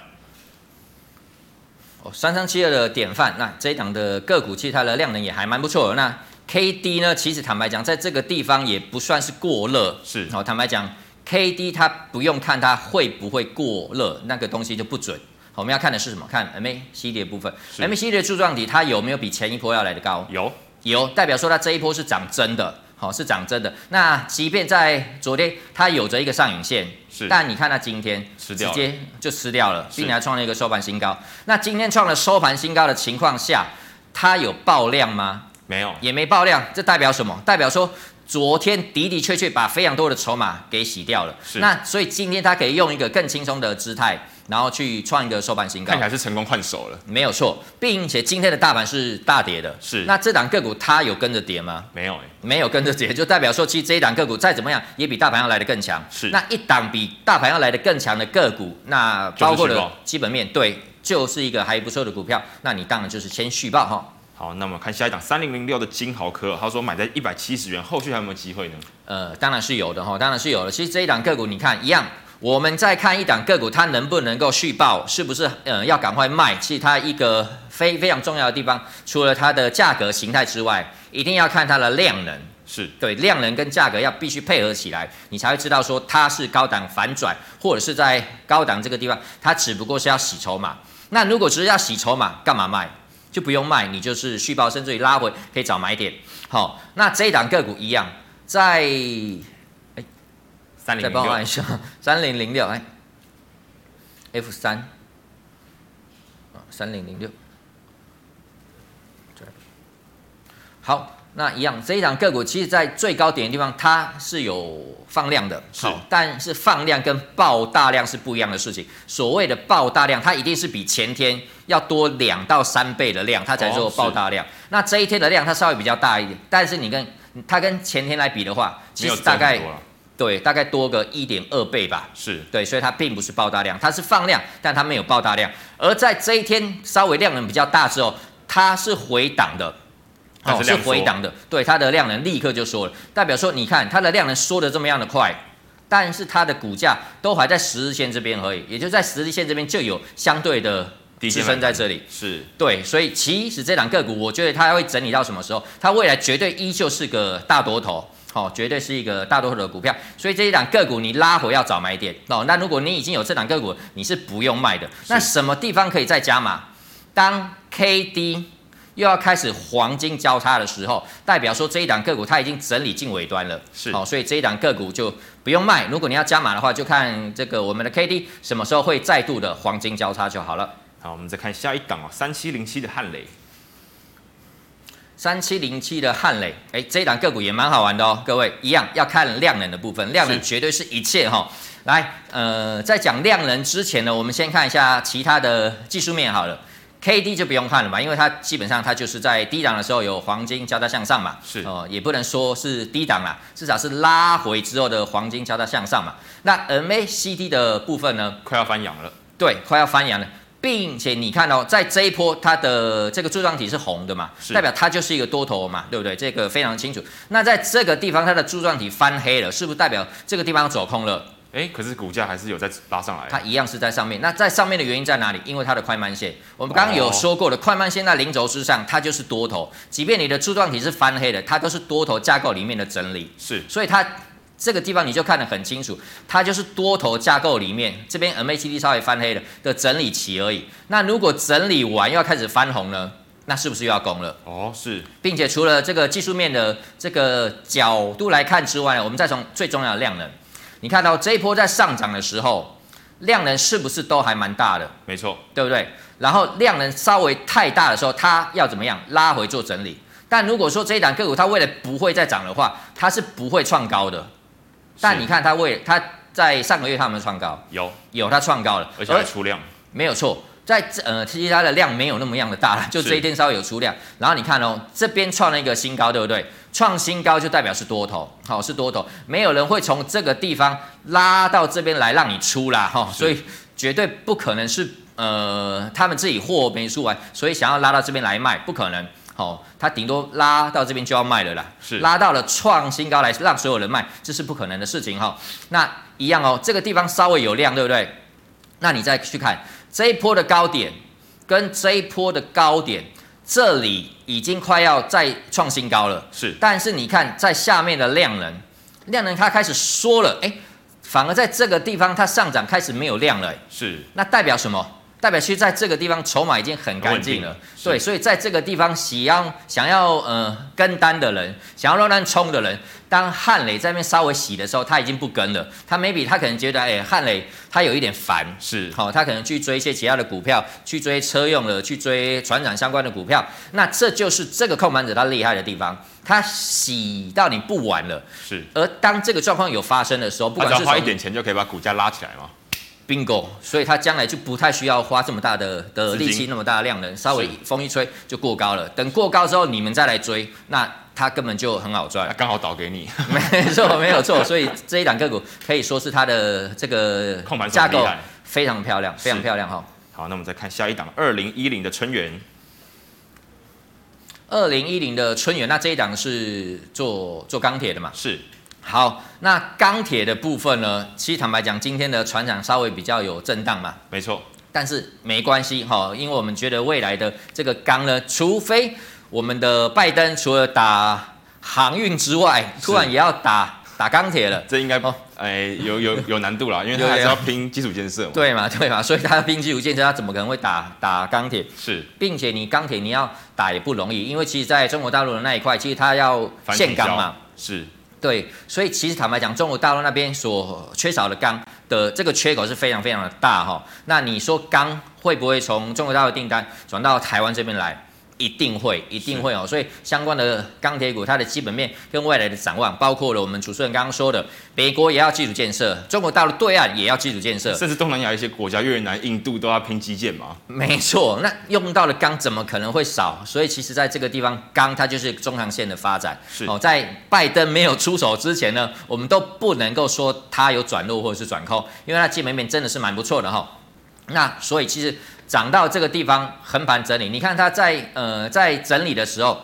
哦，三三七二的典范，那这一档的个股其实它的量能也还蛮不错的。那 KD 呢，其实坦白讲，在这个地方也不算是过热，是，好，坦白讲。K D 它不用看它会不会过热，那个东西就不准。我们要看的是什么？看 M A C D 的部分。M A C D 的柱状体它有没有比前一波要来的高？有，有，代表说它这一波是涨真的，好，是涨真的。那即便在昨天它有着一个上影线，是，但你看它今天直接就吃掉了，并且还创了一个收盘新高。那今天创了收盘新高的情况下，它有爆量吗？没有，也没爆量。这代表什么？代表说。昨天的的确确把非常多的筹码给洗掉了，是。那所以今天他可以用一个更轻松的姿态，然后去创一个收盘新高，看起来是成功换手了，没有错，并且今天的大盘是大跌的，是。那这档个股它有跟着跌吗？没有、欸，没有跟着跌，就代表说其实这一档个股再怎么样也比大盘要来的更强，是。那一档比大盘要来的更强的个股，那包括了基本面，对，就是一个还不错的股票，那你当然就是先续报哈。好，那么看下一档三零零六的金豪科，他说买在一百七十元，后续还有没有机会呢？呃，当然是有的哈，当然是有的。其实这一档个股，你看一样，我们再看一档个股，它能不能够续报，是不是呃要赶快卖？其实它一个非非常重要的地方，除了它的价格形态之外，一定要看它的量能。是对，量能跟价格要必须配合起来，你才会知道说它是高档反转，或者是在高档这个地方，它只不过是要洗筹码。那如果只是要洗筹码，干嘛卖？就不用卖，你就是续报，甚至于拉回可以找买点。好，那这一档个股一样，在哎三零零六，再帮我按一下三零零六哎，F 三啊三零零六，对，好。那一样，这一档个股其实，在最高点的地方，它是有放量的，好，但是放量跟爆大量是不一样的事情。所谓的爆大量，它一定是比前天要多两到三倍的量，它才做爆大量。哦、那这一天的量，它稍微比较大一点，但是你跟它跟前天来比的话，其实大概对，大概多个一点二倍吧。是对，所以它并不是爆大量，它是放量，但它没有爆大量。而在这一天稍微量能比较大之后，它是回档的。哦，是回档的，对，它的量能立刻就缩了，代表说，你看它的量能缩得这么样的快，但是它的股价都还在十日线这边而已，也就在十日线这边就有相对的支撑在这里，是对，所以其实这档个股，我觉得它会整理到什么时候？它未来绝对依旧是个大多头，哦，绝对是一个大多头的股票，所以这一档个股你拉回要找买点哦。那如果你已经有这档个股，你是不用卖的。那什么地方可以再加码？当 KD 又要开始黄金交叉的时候，代表说这一档个股它已经整理进尾端了，是，好，所以这一档个股就不用卖。如果你要加码的话，就看这个我们的 K D 什么时候会再度的黄金交叉就好了。好，我们再看下一档哦，三七零七的汉磊，三七零七的汉磊，哎，这一档个股也蛮好玩的哦，各位一样要看量能的部分，量能绝对是一切哈。来，呃，在讲量能之前呢，我们先看一下其他的技术面好了。K D 就不用看了嘛，因为它基本上它就是在低档的时候有黄金交叉向上嘛，是哦、呃，也不能说是低档啦，至少是拉回之后的黄金交叉向上嘛。那 M A C D 的部分呢，快要翻阳了，对，快要翻阳了，并且你看哦，在这一波它的这个柱状体是红的嘛，代表它就是一个多头嘛，对不对？这个非常清楚。那在这个地方它的柱状体翻黑了，是不是代表这个地方走空了？哎，可是股价还是有在拉上来，它一样是在上面。那在上面的原因在哪里？因为它的快慢线，我们刚刚有说过的，快慢线在零轴之上，它就是多头。即便你的柱状体是翻黑的，它都是多头架构里面的整理。是，所以它这个地方你就看得很清楚，它就是多头架构里面这边 MACD 稍微翻黑的的整理期而已。那如果整理完又要开始翻红呢？那是不是又要攻了？哦，是，并且除了这个技术面的这个角度来看之外呢，我们再从最重要的量能。你看到这一波在上涨的时候，量能是不是都还蛮大的？没错，对不对？然后量能稍微太大的时候，它要怎么样？拉回做整理。但如果说这一档个股它未来不会再涨的话，它是不会创高的。但你看它未它在上个月它有没有创高？有有，它创高了，而且还出量，没有错。在这呃，其实它的量没有那么样的大了，就这一天稍微有出量。然后你看哦，这边创了一个新高，对不对？创新高就代表是多头，好，是多头，没有人会从这个地方拉到这边来让你出啦，哈，所以绝对不可能是呃他们自己货没出完，所以想要拉到这边来卖，不可能，好，他顶多拉到这边就要卖了啦，是拉到了创新高来让所有人卖，这是不可能的事情哈。那一样哦，这个地方稍微有量，对不对？那你再去看。这一波的高点跟这一波的高点，这里已经快要再创新高了。是，但是你看在下面的量能，量能它开始缩了，哎，反而在这个地方它上涨开始没有量了。是，那代表什么？代表其实在这个地方筹码已经很干净了，对，所以在这个地方想要想要呃跟单的人，想要乱乱冲的人，当汉磊在那边稍微洗的时候，他已经不跟了，他 maybe 他可能觉得哎汉磊他有一点烦，是，好、哦，他可能去追一些其他的股票，去追车用的，去追船长相关的股票，那这就是这个控盘者他厉害的地方，他洗到你不玩了，是，而当这个状况有发生的时候，不管是花一点钱就可以把股价拉起来吗？Bingo，所以他将来就不太需要花这么大的的力气，那么大的量能，稍微风一吹就过高了。等过高之后，你们再来追，那他根本就很好赚，刚好倒给你。没错，没有错。所以这一档个股可以说是它的这个架构非常漂亮，非常漂亮哈。好，那我们再看下一档二零一零的春元。二零一零的春元，那这一档是做做钢铁的嘛？是。好，那钢铁的部分呢？其实坦白讲，今天的船长稍微比较有震荡嘛。没错，但是没关系哈，因为我们觉得未来的这个钢呢，除非我们的拜登除了打航运之外，突然也要打打钢铁了，这应该不，哎，有有有难度啦，因为 他还是要拼基础建设嘛。对嘛，对嘛，所以他要拼基础建设，他怎么可能会打打钢铁？是，并且你钢铁你要打也不容易，因为其实在中国大陆的那一块，其实他要限钢嘛。是。对，所以其实坦白讲，中国大陆那边所缺少的钢的这个缺口是非常非常的大哈。那你说钢会不会从中国大陆订单转到台湾这边来？一定会，一定会哦。所以相关的钢铁股，它的基本面跟未来的展望，包括了我们主持人刚刚说的，美国也要基础建设，中国大陆对岸也要基础建设，甚至东南亚一些国家，越南、印度都要拼基建嘛。没错，那用到的钢怎么可能会少？所以其实在这个地方，钢它就是中长线的发展。是哦，在拜登没有出手之前呢，我们都不能够说它有转弱或者是转空，因为它基本面真的是蛮不错的哈。那所以其实。涨到这个地方横盘整理，你看它在呃在整理的时候，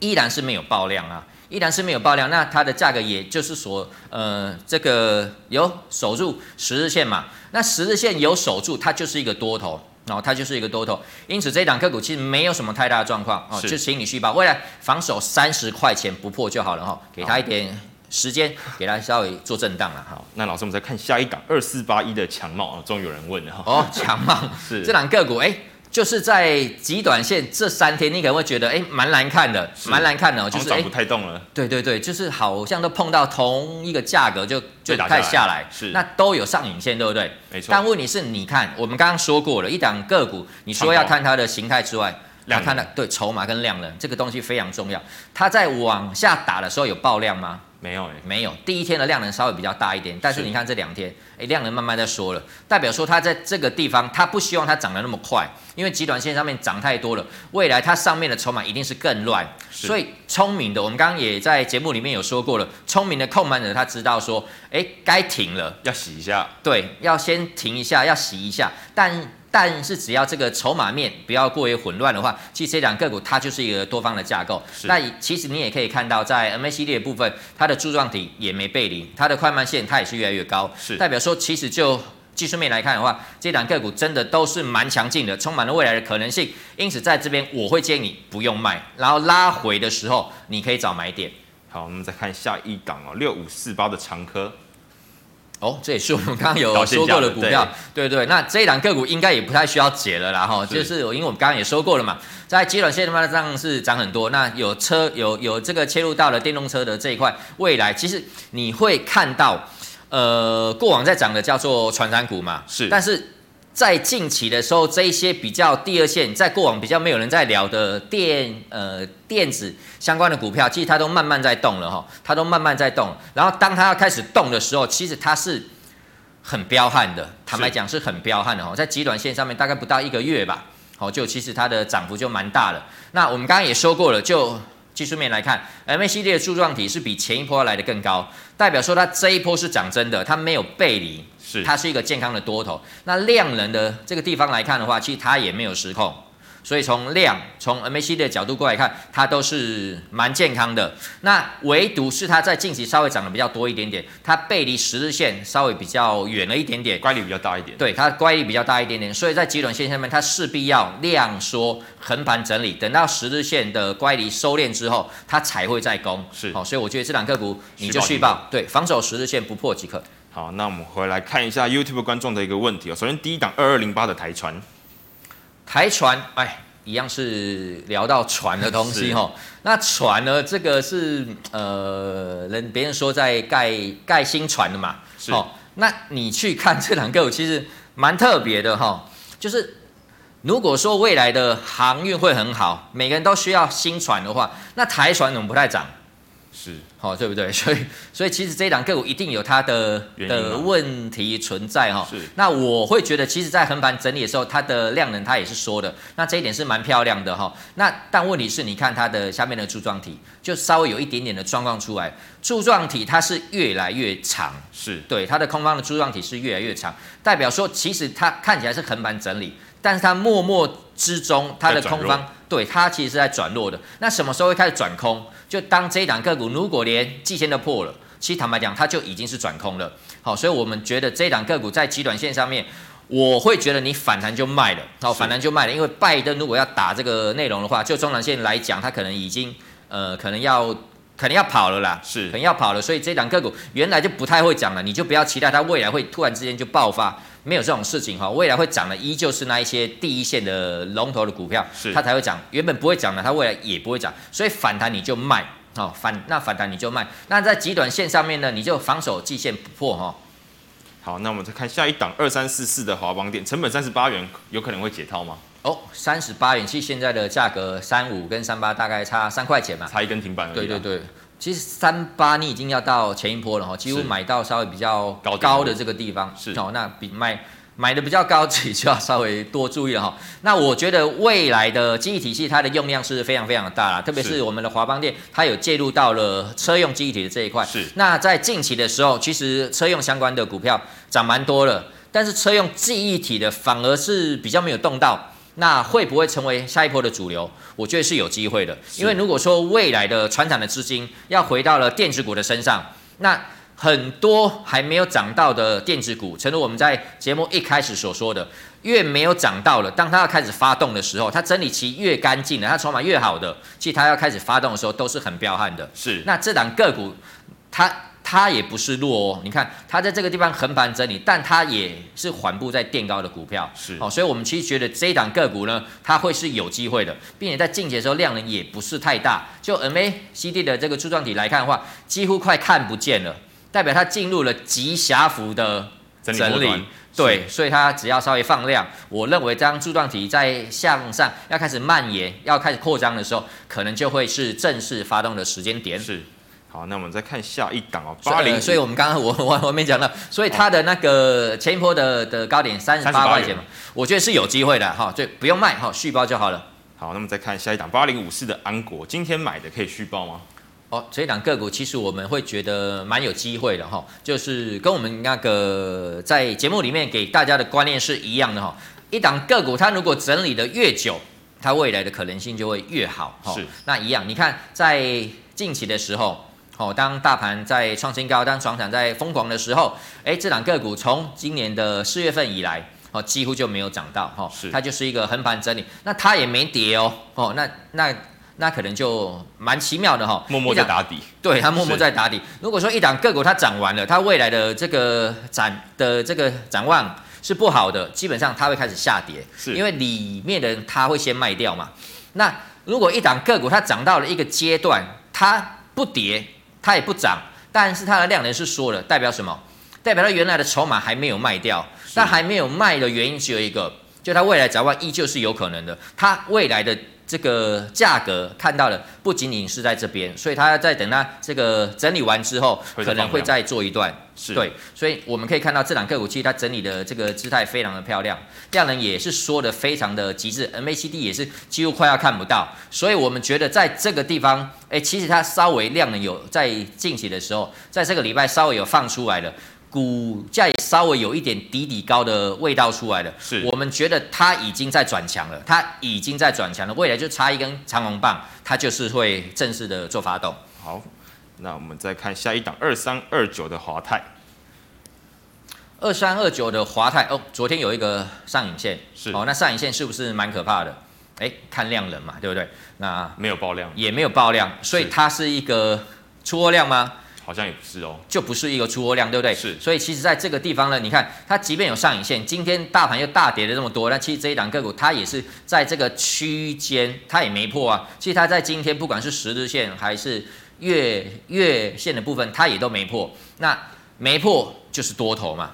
依然是没有爆量啊，依然是没有爆量，那它的价格也就是说呃这个有守住十日线嘛，那十日线有守住，它就是一个多头，然后它就是一个多头，因此这一档个股其实没有什么太大的状况哦，就请你续抱，未来防守三十块钱不破就好了哈，给他一点。时间给它稍微做震荡了，好，那老师我们再看下一档二四八一的强茂，终于有人问了哈。哦，强茂 是这档个股，哎、欸，就是在极短线这三天，你可能会觉得哎蛮、欸、难看的，蛮难看的，就是涨不太动了、欸。对对对，就是好像都碰到同一个价格就就开始下来，是那都有上影线，对不对？没错。但问题是，你看我们刚刚说过了一档个股，你说要看它的形态之外，要看它对筹码跟量能这个东西非常重要。它在往下打的时候有爆量吗？没有哎，没有。第一天的量能稍微比较大一点，但是你看这两天，哎，量能慢慢在缩了，代表说它在这个地方，它不希望它涨得那么快，因为极短线上面涨太多了，未来它上面的筹码一定是更乱。所以聪明的，我们刚刚也在节目里面有说过了，聪明的控盘者他知道说，哎，该停了，要洗一下，对，要先停一下，要洗一下，但。但是只要这个筹码面不要过于混乱的话，其实这两个股它就是一个多方的架构。那其实你也可以看到，在 MACD 的部分，它的柱状体也没背离，它的快慢线它也是越来越高，是代表说其实就技术面来看的话，这两个股真的都是蛮强劲的，充满了未来的可能性。因此在这边我会建议你不用卖，然后拉回的时候你可以找买点。好，我们再看下一档哦，六五四八的长科。哦，这也是我们刚刚有说过的股票，对。对，对。那这一档个股应该也不太需要解了啦，哈，就是因为我们刚刚也说过了嘛，在基本线的话上是涨很多，那有车有有这个切入到了电动车的这一块，未来其实你会看到，呃，过往在涨的叫做传产股嘛，是，但是在近期的时候，这一些比较第二线，在过往比较没有人在聊的电呃电子相关的股票，其实它都慢慢在动了哈，它都慢慢在动。然后当它要开始动的时候，其实它是很彪悍的，坦白讲是很彪悍的哈，在极短线上面大概不到一个月吧，好就其实它的涨幅就蛮大了。那我们刚刚也说过了，就技术面来看，MACD 的柱状体是比前一波来的更高，代表说它这一波是涨真的，它没有背离。是，它是一个健康的多头。那量能的这个地方来看的话，其实它也没有失控。所以从量，从 MACD 的角度过来看，它都是蛮健康的。那唯独是它在近期稍微涨得比较多一点点，它背离十日线稍微比较远了一点点，乖离比较大一点。对，它乖离比较大一点点，所以在极短线下面，它势必要量缩横盘整理，等到十日线的乖离收敛之后，它才会再攻。是，好，所以我觉得这两个股你就续报，对，防守十日线不破即可。好，那我们回来看一下 YouTube 观众的一个问题哦。首先，第一档二二零八的台船，台船，哎，一样是聊到船的东西哈。那船呢，这个是呃，人别人说在盖盖新船的嘛。是。哦，那你去看这两个，其实蛮特别的哈。就是如果说未来的航运会很好，每个人都需要新船的话，那台船怎么不太涨？是，好、哦，对不对？所以，所以其实这一档个股一定有它的的问题存在哈。是。那我会觉得，其实，在横盘整理的时候，它的量能它也是缩的，那这一点是蛮漂亮的哈。那但问题是，你看它的下面的柱状体，就稍微有一点点的状况出来，柱状体它是越来越长，是对它的空方的柱状体是越来越长，代表说其实它看起来是横盘整理，但是它默默之中它的空方，对它其实是在转弱的。那什么时候会开始转空？就当这一档个股如果连季线都破了，其实坦白讲，它就已经是转空了。好，所以我们觉得这一档个股在极短线上面，我会觉得你反弹就卖了。好，反弹就卖了，因为拜登如果要打这个内容的话，就中长线来讲，它可能已经呃，可能要可能要跑了啦，是，可能要跑了。所以这一档个股原来就不太会涨了，你就不要期待它未来会突然之间就爆发。没有这种事情哈，未来会涨的依旧是那一些第一线的龙头的股票，是它才会涨。原本不会涨的，它未来也不会涨。所以反弹你就卖，哦，反那反弹你就卖。那在极短线上面呢，你就防守季线不破哈。好，那我们再看下一档二三四四的华邦电，成本三十八元，有可能会解套吗？哦，三十八元，其实现在的价格三五跟三八大概差三块钱嘛，差一根停板而已。对对对。其实三八你已经要到前一波了哈，几乎买到稍微比较高的这个地方，是哦，那比买买的比较高，自己就要稍微多注意了哈。那我觉得未来的记忆体系它的用量是非常非常的大啦，特别是我们的华邦电，它有介入到了车用记忆体的这一块。是。那在近期的时候，其实车用相关的股票涨蛮多了，但是车用记忆体的反而是比较没有动到。那会不会成为下一波的主流？我觉得是有机会的，因为如果说未来的船长的资金要回到了电子股的身上，那很多还没有涨到的电子股，正如我们在节目一开始所说的，越没有涨到了，当它要开始发动的时候，它整理期越干净的，它筹码越好的，其实它要开始发动的时候都是很彪悍的。是，那这档个股它。它也不是弱哦，你看它在这个地方横盘整理，但它也是缓步在垫高的股票，是。哦，所以我们其实觉得这一档个股呢，它会是有机会的，并且在近期的时候量能也不是太大，就 MACD 的这个柱状体来看的话，几乎快看不见了，代表它进入了极狭幅的整理，整理对，所以它只要稍微放量，我认为这张柱状体在向上要开始蔓延、要开始扩张的时候，可能就会是正式发动的时间点。是。好，那我们再看下一档哦，八零。所以我们刚刚我 我我没讲到，所以它的那个前一波的的高点三十八块钱嘛，我觉得是有机会的哈，就不用卖哈，续包就好了。好，那么再看下一档八零五四的安国，今天买的可以续报吗？哦，这一档个股其实我们会觉得蛮有机会的哈，就是跟我们那个在节目里面给大家的观念是一样的哈，一档个股它如果整理的越久，它未来的可能性就会越好哈。是，那一样，你看在近期的时候。哦，当大盘在创新高，当传产在疯狂的时候，哎，这档个股从今年的四月份以来，哦，几乎就没有涨到，哈，是，它就是一个横盘整理，那它也没跌哦，哦，那那那可能就蛮奇妙的哈，默默在打底，对，它默默在打底。如果说一档个股它涨完了，它未来的这个展的这个展望是不好的，基本上它会开始下跌，是因为里面的人他会先卖掉嘛。那如果一档个股它涨到了一个阶段，它不跌。它也不涨，但是它的量能是缩了，代表什么？代表它原来的筹码还没有卖掉，但还没有卖的原因只有一个，就它未来展望依旧是有可能的，它未来的。这个价格看到了，不仅仅是在这边，所以他在等它这个整理完之后，可能会再做一段。是对，所以我们可以看到这两个股其实它整理的这个姿态非常的漂亮，量能也是说的非常的极致，MACD 也是几乎快要看不到，所以我们觉得在这个地方，哎，其实它稍微量能有在近期的时候，在这个礼拜稍微有放出来了。股价也稍微有一点底底高的味道出来了，是我们觉得它已经在转强了，它已经在转强了，未来就差一根长红棒，它就是会正式的做发动。好，那我们再看下一档二三二九的华泰，二三二九的华泰哦，昨天有一个上影线，是哦，那上影线是不是蛮可怕的？哎，看量能嘛，对不对？那没有爆量，也没有爆量，所以它是一个出货量吗？好像也不是哦，就不是一个出货量，对不对？是，所以其实在这个地方呢，你看它即便有上影线，今天大盘又大跌了这么多，那其实这一档个股它也是在这个区间，它也没破啊。其实它在今天不管是十日线还是月月线的部分，它也都没破。那没破就是多头嘛，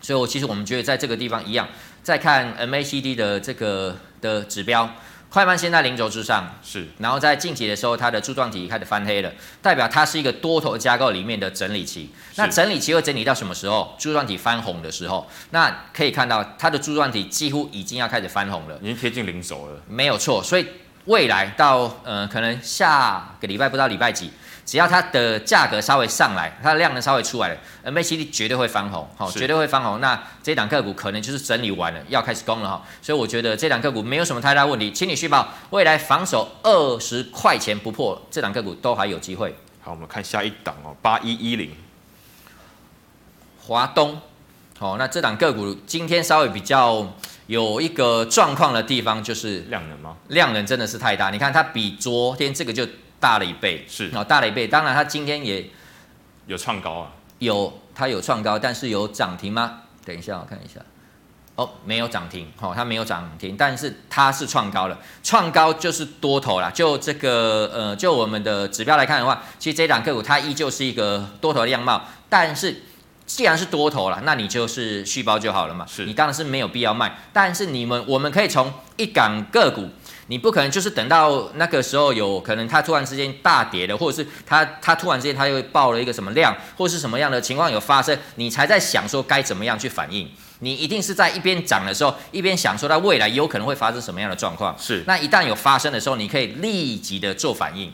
所以我其实我们觉得在这个地方一样，再看 MACD 的这个的指标。快慢线在零轴之上，是，然后在近期的时候，它的柱状体开始翻黑了，代表它是一个多头架构里面的整理期。那整理期会整理到什么时候？柱状体翻红的时候，那可以看到它的柱状体几乎已经要开始翻红了，已经贴近零轴了。没有错，所以未来到呃可能下个礼拜不知道礼拜几。只要它的价格稍微上来，它的量能稍微出来了，MACD 绝对会翻红，好，绝对会翻红。那这档个股可能就是整理完了，要开始攻了哈。所以我觉得这档个股没有什么太大问题，请你续报，未来防守二十块钱不破，这档个股都还有机会。好，我们看下一档哦，八一一零，华东，好，那这档个股今天稍微比较有一个状况的地方，就是量能吗？量能真的是太大，你看它比昨天这个就。大了一倍，是哦，大了一倍。当然，它今天也有创高啊，有它有创高，但是有涨停吗？等一下，我看一下。哦，没有涨停，哦，它没有涨停，但是它是创高了。创高就是多头啦。就这个呃，就我们的指标来看的话，其实这档个股它依旧是一个多头的样貌。但是既然是多头了，那你就是续包就好了嘛。是你当然是没有必要卖。但是你们我们可以从一档个股。你不可能就是等到那个时候有可能它突然之间大跌了，或者是它它突然之间它又爆了一个什么量，或是什么样的情况有发生，你才在想说该怎么样去反应。你一定是在一边涨的时候，一边想说它未来有可能会发生什么样的状况。是，那一旦有发生的时候，你可以立即的做反应。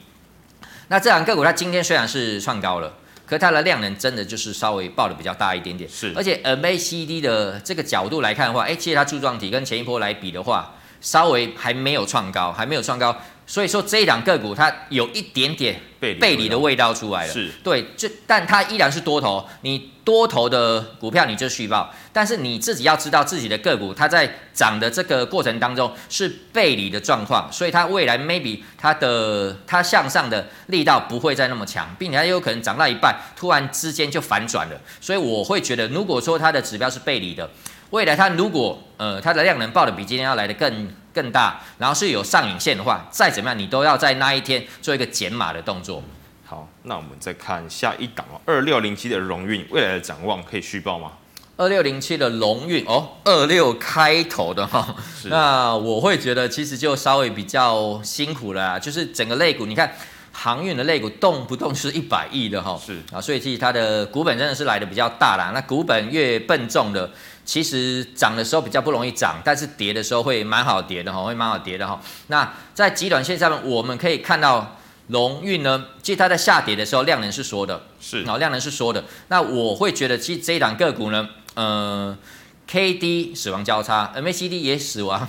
那这两个股它今天虽然是创高了，可它的量能真的就是稍微爆的比较大一点点。是，而且 MACD 的这个角度来看的话，哎，其实它柱状体跟前一波来比的话。稍微还没有创高，还没有创高，所以说这一档个股它有一点点背离的味道出来了。是对，这但它依然是多头。你多头的股票你就续报，但是你自己要知道自己的个股它在涨的这个过程当中是背离的状况，所以它未来 maybe 它的它向上的力道不会再那么强，并且它有可能涨到一半突然之间就反转了。所以我会觉得，如果说它的指标是背离的。未来它如果呃它的量能爆的比今天要来的更更大，然后是有上影线的话，再怎么样你都要在那一天做一个减码的动作。好，那我们再看下一档哦，二六零七的荣运未来的展望可以续报吗？二六零七的荣运哦，二六开头的哈，那我会觉得其实就稍微比较辛苦了啦，就是整个类股你看。航运的类股动不动是一百亿的哈，是啊，所以其实它的股本真的是来的比较大啦。那股本越笨重的，其实涨的时候比较不容易涨，但是跌的时候会蛮好跌的哈，会蛮好跌的哈。那在极短线上面，我们可以看到龙运呢，其实它在下跌的时候量能是缩的，是啊，量能是缩的。那我会觉得，其实这一档个股呢，呃，K D 死亡交叉，M A C D 也死亡。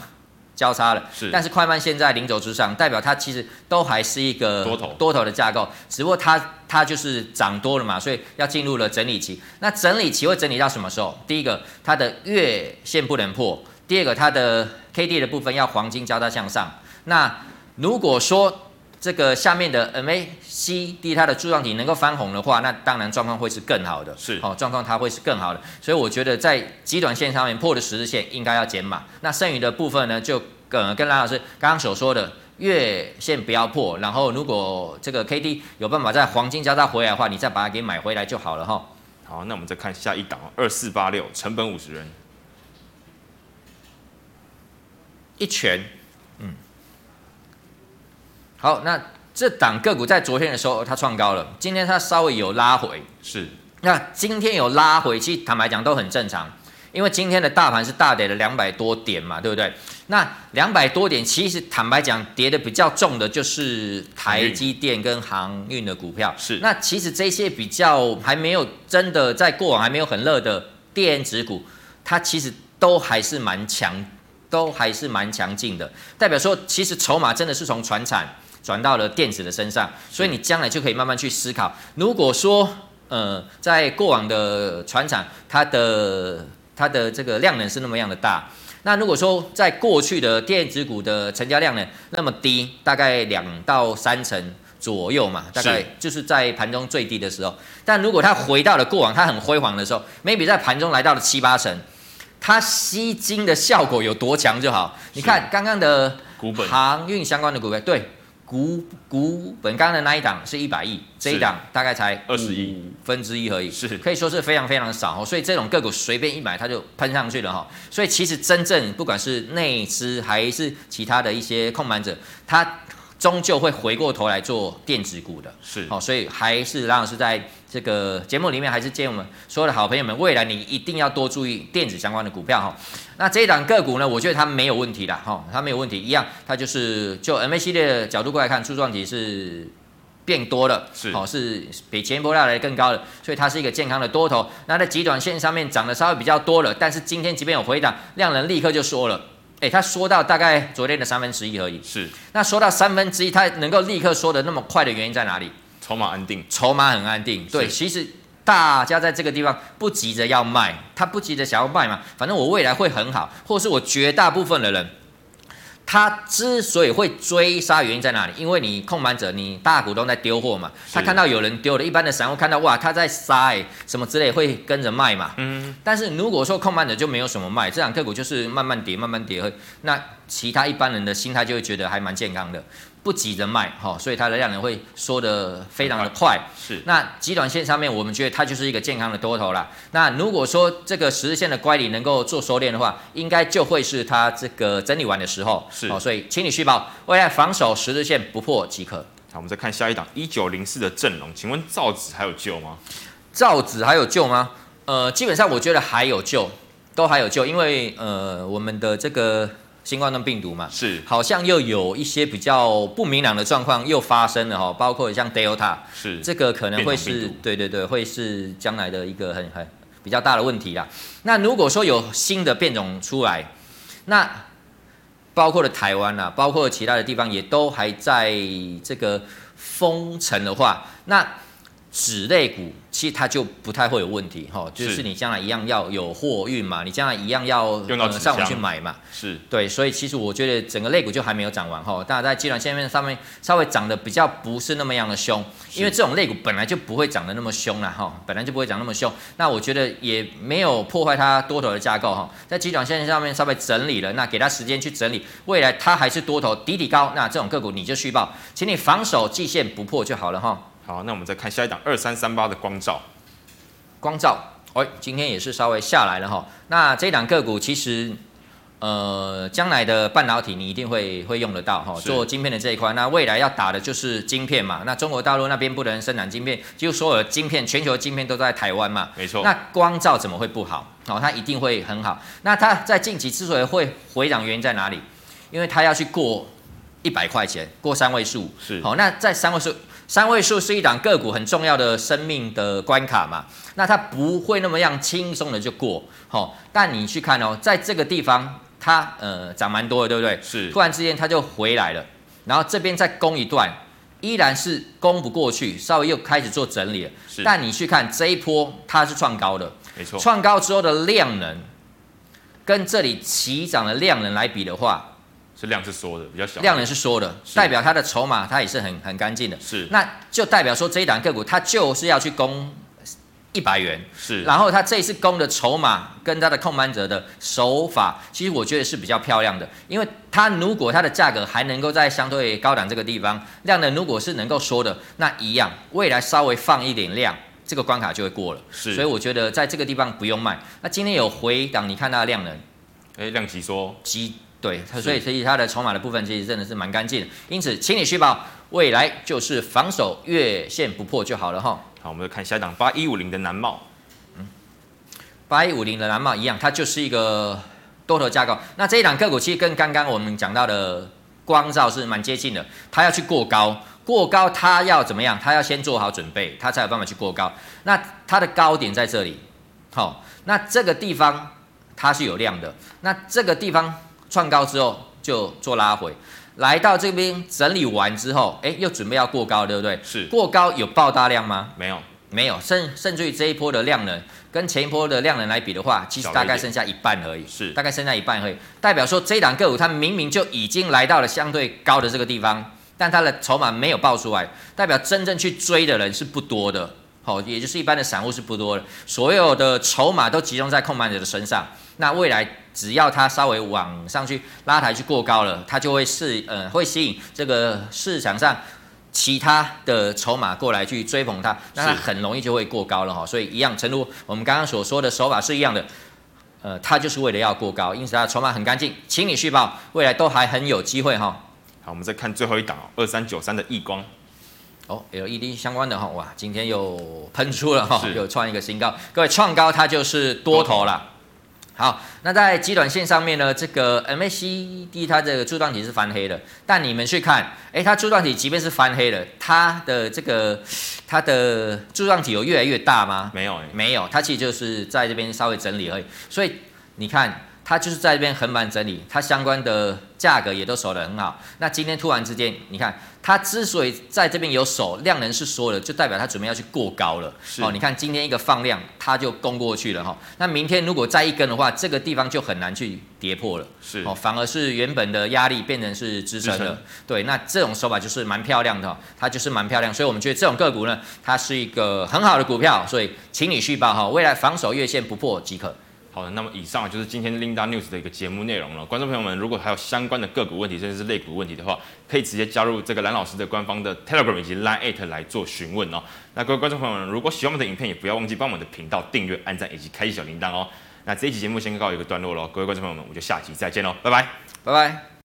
交叉了，是，但是快慢线在零轴之上，代表它其实都还是一个多头多头的架构，只不过它它就是涨多了嘛，所以要进入了整理期。那整理期会整理到什么时候？第一个，它的月线不能破；第二个，它的 K D 的部分要黄金交叉向上。那如果说这个下面的 ma cd 它的柱状体能够翻红的话那当然状况会是更好的。是。好状况它会是更好的。所以我觉得在极短线上面破的十日线应该要减码。那剩余的部分呢就跟跟蓝老师刚刚所说的月线不要破然后如果这个 kd 有办法在黄金交叉回来的话你再把它给买回来就好了哈。好那我们再看下一档二四八六成本五十元。一拳好，那这档个股在昨天的时候它创高了，今天它稍微有拉回，是，那今天有拉回，其实坦白讲都很正常。因为今天的大盘是大跌了两百多点嘛，对不对？那两百多点，其实坦白讲，跌的比较重的就是台积电跟航运的股票。是。那其实这些比较还没有真的在过往还没有很热的电子股，它其实都还是蛮强，都还是蛮强劲的。代表说，其实筹码真的是从船产转到了电子的身上，所以你将来就可以慢慢去思考。如果说，呃，在过往的船厂，它的它的这个量能是那么样的大，那如果说在过去的电子股的成交量呢那么低，大概两到三成左右嘛，大概就是在盘中最低的时候。但如果它回到了过往它很辉煌的时候，maybe 在盘中来到了七八成，它吸金的效果有多强就好。你看刚刚的航运相关的股票，对。股股本刚刚的那一档是一百亿，这一档大概才二十亿分之一而已，是。可以说是非常非常少，所以这种个股随便一买它就喷上去了哈。所以其实真正不管是内资还是其他的一些控盘者，它终究会回过头来做电子股的，是好，所以还是让老师在这个节目里面还是建议我们所有的好朋友们，未来你一定要多注意电子相关的股票哈。那这一档个股呢，我觉得它没有问题的哈，它没有问题，一样，它就是就 MACD 的角度过来看，柱状体是变多了，是好，是比前一波来的更高的，所以它是一个健康的多头。那在极短线上面涨得稍微比较多了，但是今天即便有回档，量能立刻就缩了。诶，他缩到大概昨天的三分之一而已。是，那缩到三分之一，他能够立刻缩的那么快的原因在哪里？筹码安定，筹码很安定。对，其实大家在这个地方不急着要卖，他不急着想要卖嘛，反正我未来会很好，或者是我绝大部分的人。他之所以会追杀，原因在哪里？因为你控盘者，你大股东在丢货嘛，他看到有人丢了，一般的散户看到哇，他在杀、欸，什么之类会跟着卖嘛。嗯。但是如果说控盘者就没有什么卖，这两个股就是慢慢跌，慢慢跌，那其他一般人的心态就会觉得还蛮健康的。不急着卖，哈，所以它的量能会缩得非常的快。是，那极短线上面，我们觉得它就是一个健康的多头啦。那如果说这个十日线的乖离能够做收敛的话，应该就会是它这个整理完的时候。是，好，所以请你续保，未来防守十日线不破即可。好，我们再看下一档一九零四的阵容，请问造纸还有救吗？造纸还有救吗？呃，基本上我觉得还有救，都还有救，因为呃，我们的这个。新冠状病毒嘛，是好像又有一些比较不明朗的状况又发生了哈，包括像 Delta，是这个可能会是对对对，会是将来的一个很很比较大的问题啦。那如果说有新的变种出来，那包括了台湾啊，包括其他的地方也都还在这个封城的话，那。纸类股其实它就不太会有问题哈，就是你将来一样要有货运嘛，你将来一样要用到、呃、上网去买嘛，是。对，所以其实我觉得整个类股就还没有涨完哈，大家在基短线面上面稍微涨得比较不是那么样的凶，因为这种类股本来就不会涨得那么凶了哈，本来就不会涨那么凶，那我觉得也没有破坏它多头的架构哈，在基短线上面稍微整理了，那给它时间去整理，未来它还是多头底底高，那这种个股你就续报，请你防守季线不破就好了哈。好，那我们再看下一档二三三八的光照。光照，哎，今天也是稍微下来了哈。那这档个股其实，呃，将来的半导体你一定会会用得到哈，做晶片的这一块。那未来要打的就是晶片嘛。那中国大陆那边不能生产晶片，就所有的晶片，全球的晶片都在台湾嘛。没错。那光照怎么会不好？哦，它一定会很好。那它在近期之所以会回涨，原因在哪里？因为它要去过一百块钱，过三位数。是。好，那在三位数。三位数是一档个股很重要的生命的关卡嘛，那它不会那么样轻松的就过，好，但你去看哦，在这个地方它呃涨蛮多的，对不对？是。突然之间它就回来了，然后这边再攻一段，依然是攻不过去，稍微又开始做整理了。是。但你去看这一波，它是创高的，没错。创高之后的量能，跟这里起涨的量能来比的话。是量是缩的，比较小。量能是缩的，代表它的筹码它也是很很干净的。是，那就代表说这一档个股它就是要去攻一百元。是，然后它这一次攻的筹码跟它的控盘者的手法，其实我觉得是比较漂亮的。因为它如果它的价格还能够在相对高档这个地方，量能如果是能够缩的，那一样未来稍微放一点量，这个关卡就会过了。是，所以我觉得在这个地方不用卖。那今天有回档，你看它的量能，哎，量级缩。极对，所以所以它的筹码的部分其实真的是蛮干净的。因此，请你续保，未来就是防守月线不破就好了哈。好，我们看下一档八一五零的南茂。嗯，八一五零的南茂一样，它就是一个多头架构。那这一档个股其实跟刚刚我们讲到的光照是蛮接近的，它要去过高，过高它要怎么样？它要先做好准备，它才有办法去过高。那它的高点在这里，好，那这个地方它是有量的，那这个地方创高之后就做拉回。来到这边整理完之后，哎，又准备要过高，对不对？是。过高有爆大量吗？没有，没有。甚甚至于这一波的量能跟前一波的量能来比的话，其实大概剩下一半而已。是。大概剩下一半而已，代表说这档个股它明明就已经来到了相对高的这个地方，但它的筹码没有爆出来，代表真正去追的人是不多的。好，也就是一般的散户是不多的，所有的筹码都集中在控盘者的身上。那未来只要它稍微往上去拉抬去过高了，它就会是呃会吸引这个市场上其他的筹码过来去追捧它，那它很容易就会过高了哈。所以一样，正如我们刚刚所说的手法是一样的，呃，它就是为了要过高，因此它的筹码很干净，请你续报，未来都还很有机会哈。好，我们再看最后一档二三九三的易光。哦，LED 相关的哈，哇，今天又喷出了哈，又创一个新高，各位创高它就是多头了。好，那在极短线上面呢，这个 MACD 它这个柱状体是翻黑的，但你们去看，诶，它柱状体即便是翻黑了，它的这个它的柱状体有越来越大吗？没有，没有，它其实就是在这边稍微整理而已。所以你看，它就是在这边横盘整理，它相关的价格也都守得很好。那今天突然之间，你看。它之所以在这边有守量能是缩了，就代表它准备要去过高了。哦，你看今天一个放量，它就攻过去了哈。那明天如果再一根的话，这个地方就很难去跌破了。是哦，反而是原本的压力变成是支撑了。对，那这种手法就是蛮漂亮的，它就是蛮漂亮。所以我们觉得这种个股呢，它是一个很好的股票，所以请你续报哈，未来防守月线不破即可。好，那么以上就是今天 Linda News 的一个节目内容了。观众朋友们，如果还有相关的个股问题，甚至是类股问题的话，可以直接加入这个蓝老师的官方的 Telegram 以及 Line@ 来做询问哦。那各位观众朋友们，如果喜欢我们的影片，也不要忘记帮我们的频道订阅、按赞以及开启小铃铛哦。那这一期节目先告一个段落喽，各位观众朋友们，我们就下期再见喽，拜拜，拜拜。